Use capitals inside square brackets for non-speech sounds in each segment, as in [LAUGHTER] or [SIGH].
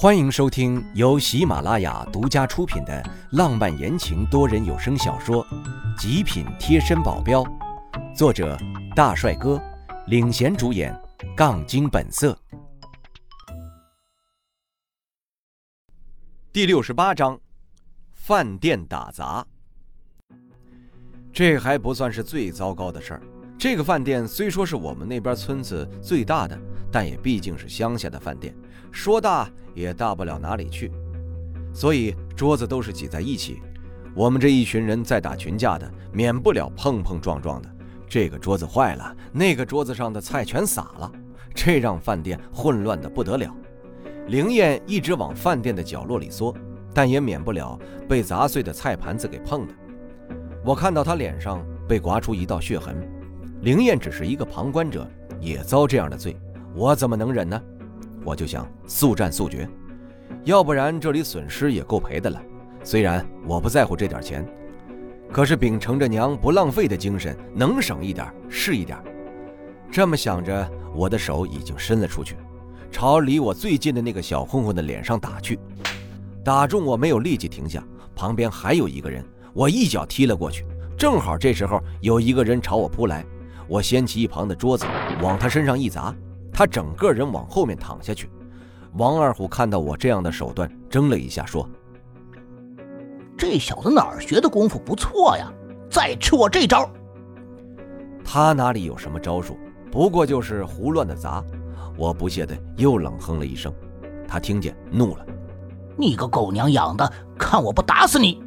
欢迎收听由喜马拉雅独家出品的浪漫言情多人有声小说《极品贴身保镖》，作者大帅哥领衔主演，杠精本色。第六十八章，饭店打砸。这还不算是最糟糕的事儿。这个饭店虽说是我们那边村子最大的，但也毕竟是乡下的饭店，说大也大不了哪里去。所以桌子都是挤在一起，我们这一群人在打群架的，免不了碰碰撞撞的。这个桌子坏了，那个桌子上的菜全洒了，这让饭店混乱的不得了。灵燕一直往饭店的角落里缩，但也免不了被砸碎的菜盘子给碰的。我看到她脸上被刮出一道血痕。灵燕只是一个旁观者，也遭这样的罪，我怎么能忍呢？我就想速战速决，要不然这里损失也够赔的了。虽然我不在乎这点钱，可是秉承着娘不浪费的精神，能省一点是一点。这么想着，我的手已经伸了出去，朝离我最近的那个小混混的脸上打去。打中我没有立即停下，旁边还有一个人，我一脚踢了过去。正好这时候有一个人朝我扑来。我掀起一旁的桌子，往他身上一砸，他整个人往后面躺下去。王二虎看到我这样的手段，怔了一下，说：“这小子哪儿学的功夫不错呀？再吃我这招！”他哪里有什么招数？不过就是胡乱的砸。我不屑的又冷哼了一声。他听见，怒了：“你个狗娘养的，看我不打死你！”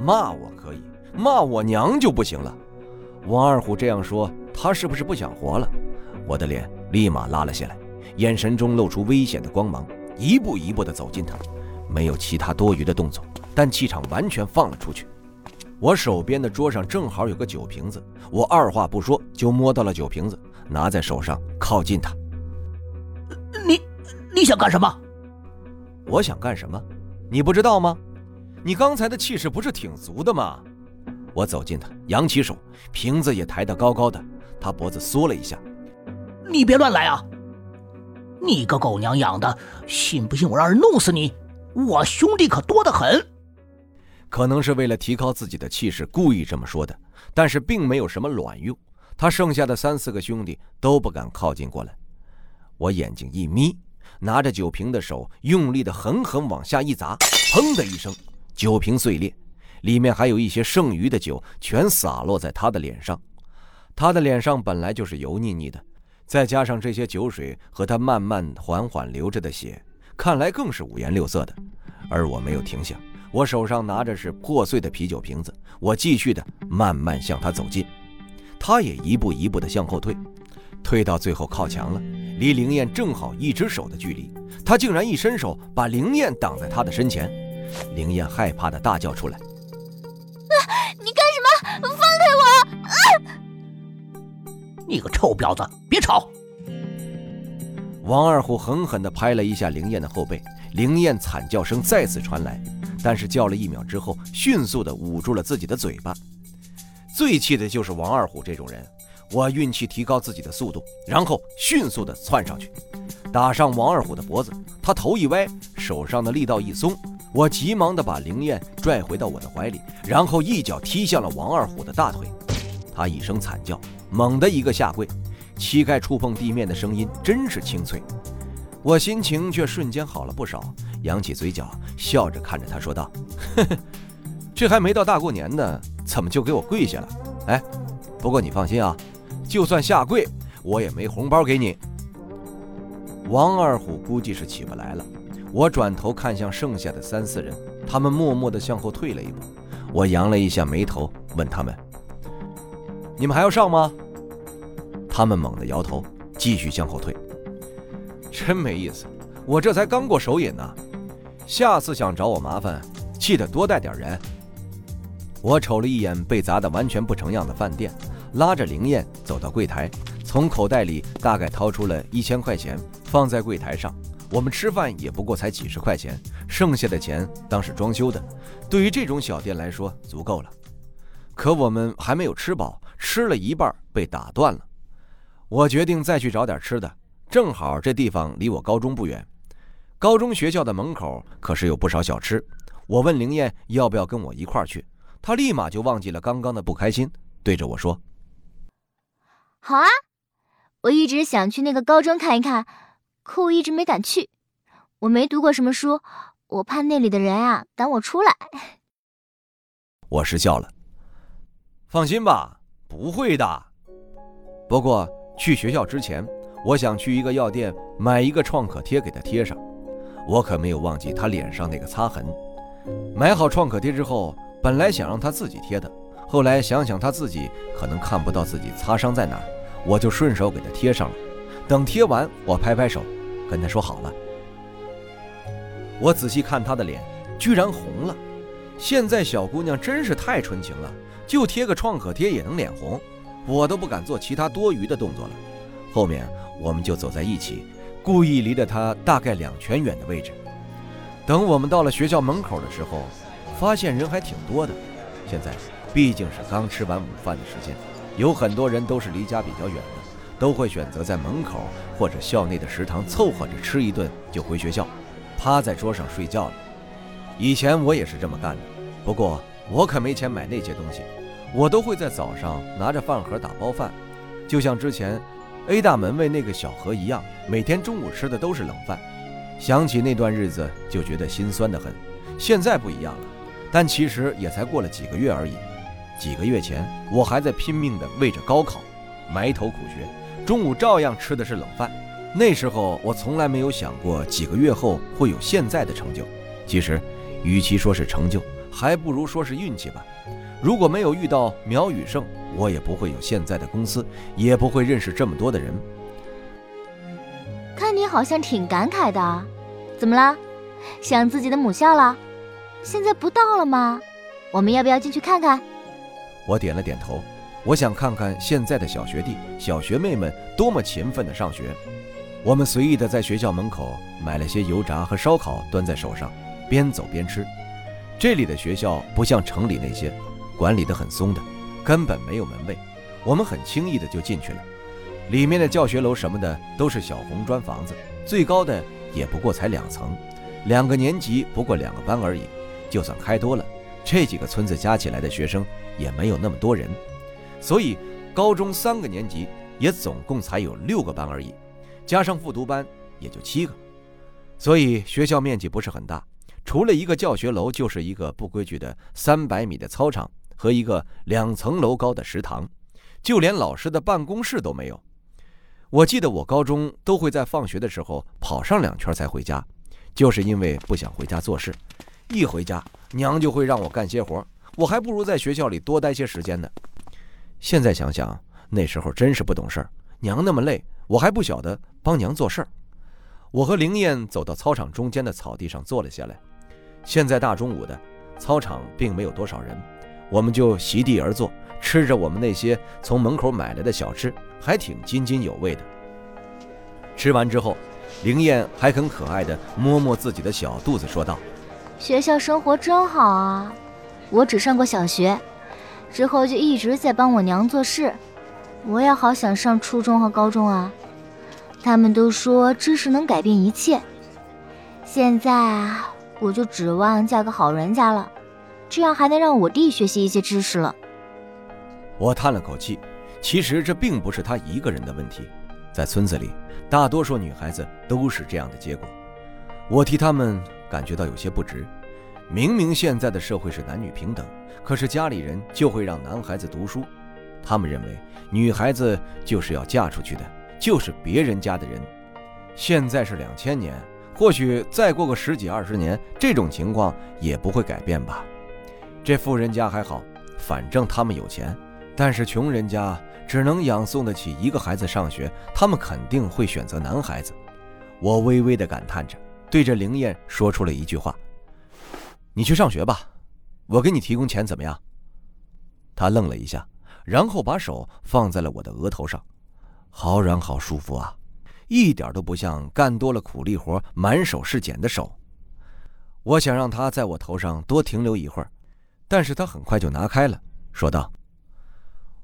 骂我可以，骂我娘就不行了。王二虎这样说。他是不是不想活了？我的脸立马拉了下来，眼神中露出危险的光芒，一步一步地走近他，没有其他多余的动作，但气场完全放了出去。我手边的桌上正好有个酒瓶子，我二话不说就摸到了酒瓶子，拿在手上靠近他。你你想干什么？我想干什么？你不知道吗？你刚才的气势不是挺足的吗？我走近他，扬起手，瓶子也抬得高高的。他脖子缩了一下，你别乱来啊！你个狗娘养的，信不信我让人弄死你？我兄弟可多得很。可能是为了提高自己的气势，故意这么说的，但是并没有什么卵用。他剩下的三四个兄弟都不敢靠近过来。我眼睛一眯，拿着酒瓶的手用力的狠狠往下一砸，砰的一声，酒瓶碎裂，里面还有一些剩余的酒，全洒落在他的脸上。他的脸上本来就是油腻腻的，再加上这些酒水和他慢慢缓缓流着的血，看来更是五颜六色的。而我没有停下，我手上拿着是破碎的啤酒瓶子，我继续的慢慢向他走近，他也一步一步的向后退，退到最后靠墙了，离灵燕正好一只手的距离，他竟然一伸手把灵燕挡在他的身前，灵燕害怕的大叫出来。你个臭婊子，别吵！王二虎狠狠地拍了一下灵燕的后背，灵燕惨叫声再次传来，但是叫了一秒之后，迅速地捂住了自己的嘴巴。最气的就是王二虎这种人，我运气提高自己的速度，然后迅速地窜上去，打上王二虎的脖子。他头一歪，手上的力道一松，我急忙地把灵燕拽回到我的怀里，然后一脚踢向了王二虎的大腿。他一声惨叫。猛地一个下跪，膝盖触碰地面的声音真是清脆，我心情却瞬间好了不少，扬起嘴角，笑着看着他说道：“呵呵，这还没到大过年呢，怎么就给我跪下了？哎，不过你放心啊，就算下跪，我也没红包给你。”王二虎估计是起不来了，我转头看向剩下的三四人，他们默默地向后退了一步，我扬了一下眉头，问他们：“你们还要上吗？”他们猛地摇头，继续向后退。真没意思，我这才刚过手瘾呢。下次想找我麻烦，记得多带点人。我瞅了一眼被砸得完全不成样的饭店，拉着灵验走到柜台，从口袋里大概掏出了一千块钱，放在柜台上。我们吃饭也不过才几十块钱，剩下的钱当是装修的，对于这种小店来说足够了。可我们还没有吃饱，吃了一半被打断了。我决定再去找点吃的，正好这地方离我高中不远。高中学校的门口可是有不少小吃。我问灵燕要不要跟我一块儿去，她立马就忘记了刚刚的不开心，对着我说：“好啊，我一直想去那个高中看一看，可我一直没敢去。我没读过什么书，我怕那里的人啊赶我出来。[LAUGHS] ”我失笑了。放心吧，不会的。不过去学校之前，我想去一个药店买一个创可贴给他贴上。我可没有忘记他脸上那个擦痕。买好创可贴之后，本来想让他自己贴的，后来想想他自己可能看不到自己擦伤在哪儿，我就顺手给他贴上了。等贴完，我拍拍手，跟他说好了。我仔细看他的脸，居然红了。现在小姑娘真是太纯情了，就贴个创可贴也能脸红，我都不敢做其他多余的动作了。后面我们就走在一起。故意离着他大概两拳远的位置。等我们到了学校门口的时候，发现人还挺多的。现在毕竟是刚吃完午饭的时间，有很多人都是离家比较远的，都会选择在门口或者校内的食堂凑合着吃一顿就回学校，趴在桌上睡觉了。以前我也是这么干的，不过我可没钱买那些东西，我都会在早上拿着饭盒打包饭，就像之前。A 大门卫那个小何一样，每天中午吃的都是冷饭。想起那段日子，就觉得心酸的很。现在不一样了，但其实也才过了几个月而已。几个月前，我还在拼命的为着高考埋头苦学，中午照样吃的是冷饭。那时候我从来没有想过几个月后会有现在的成就。其实，与其说是成就，还不如说是运气吧。如果没有遇到苗雨胜，我也不会有现在的公司，也不会认识这么多的人。看你好像挺感慨的，怎么了？想自己的母校了？现在不到了吗？我们要不要进去看看？我点了点头，我想看看现在的小学弟、小学妹们多么勤奋的上学。我们随意的在学校门口买了些油炸和烧烤，端在手上，边走边吃。这里的学校不像城里那些。管理得很松的，根本没有门卫，我们很轻易的就进去了。里面的教学楼什么的都是小红砖房子，最高的也不过才两层，两个年级不过两个班而已。就算开多了，这几个村子加起来的学生也没有那么多人，所以高中三个年级也总共才有六个班而已，加上复读班也就七个，所以学校面积不是很大，除了一个教学楼，就是一个不规矩的三百米的操场。和一个两层楼高的食堂，就连老师的办公室都没有。我记得我高中都会在放学的时候跑上两圈才回家，就是因为不想回家做事。一回家，娘就会让我干些活，我还不如在学校里多待些时间呢。现在想想，那时候真是不懂事儿，娘那么累，我还不晓得帮娘做事儿。我和灵燕走到操场中间的草地上坐了下来。现在大中午的，操场并没有多少人。我们就席地而坐，吃着我们那些从门口买来的小吃，还挺津津有味的。吃完之后，灵燕还很可爱的摸摸自己的小肚子，说道：“学校生活真好啊！我只上过小学，之后就一直在帮我娘做事。我也好想上初中和高中啊！他们都说知识能改变一切，现在啊，我就指望嫁个好人家了。”这样还能让我弟学习一些知识了。我叹了口气，其实这并不是他一个人的问题，在村子里，大多数女孩子都是这样的结果。我替他们感觉到有些不值。明明现在的社会是男女平等，可是家里人就会让男孩子读书。他们认为女孩子就是要嫁出去的，就是别人家的人。现在是两千年，或许再过个十几二十年，这种情况也不会改变吧。这富人家还好，反正他们有钱；但是穷人家只能养送得起一个孩子上学，他们肯定会选择男孩子。我微微的感叹着，对着灵燕说出了一句话：“你去上学吧，我给你提供钱，怎么样？”他愣了一下，然后把手放在了我的额头上，好软好舒服啊，一点都不像干多了苦力活满手是茧的手。我想让他在我头上多停留一会儿。但是他很快就拿开了，说道：“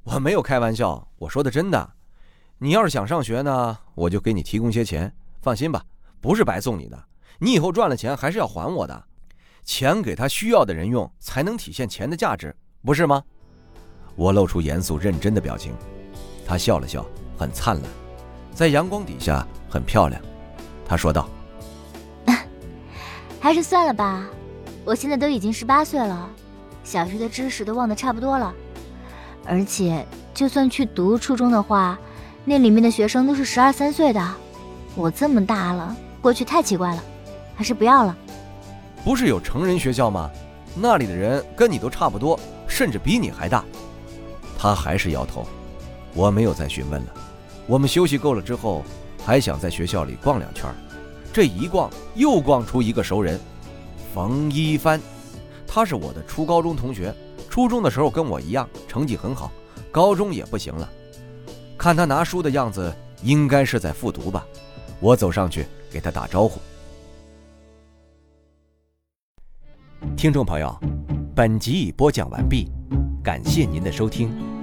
我没有开玩笑，我说的真的。你要是想上学呢，我就给你提供些钱。放心吧，不是白送你的。你以后赚了钱还是要还我的，钱给他需要的人用，才能体现钱的价值，不是吗？我露出严肃认真的表情，他笑了笑，很灿烂，在阳光底下很漂亮。他说道：“ [LAUGHS] 还是算了吧，我现在都已经十八岁了，小学的知识都忘得差不多了，而且就算去读初中的话，那里面的学生都是十二三岁的，我这么大了，过去太奇怪了，还是不要了。”不是有成人学校吗？那里的人跟你都差不多，甚至比你还大。他还是摇头，我没有再询问了。我们休息够了之后，还想在学校里逛两圈。这一逛又逛出一个熟人，冯一帆。他是我的初高中同学，初中的时候跟我一样，成绩很好，高中也不行了。看他拿书的样子，应该是在复读吧。我走上去给他打招呼。听众朋友，本集已播讲完毕，感谢您的收听。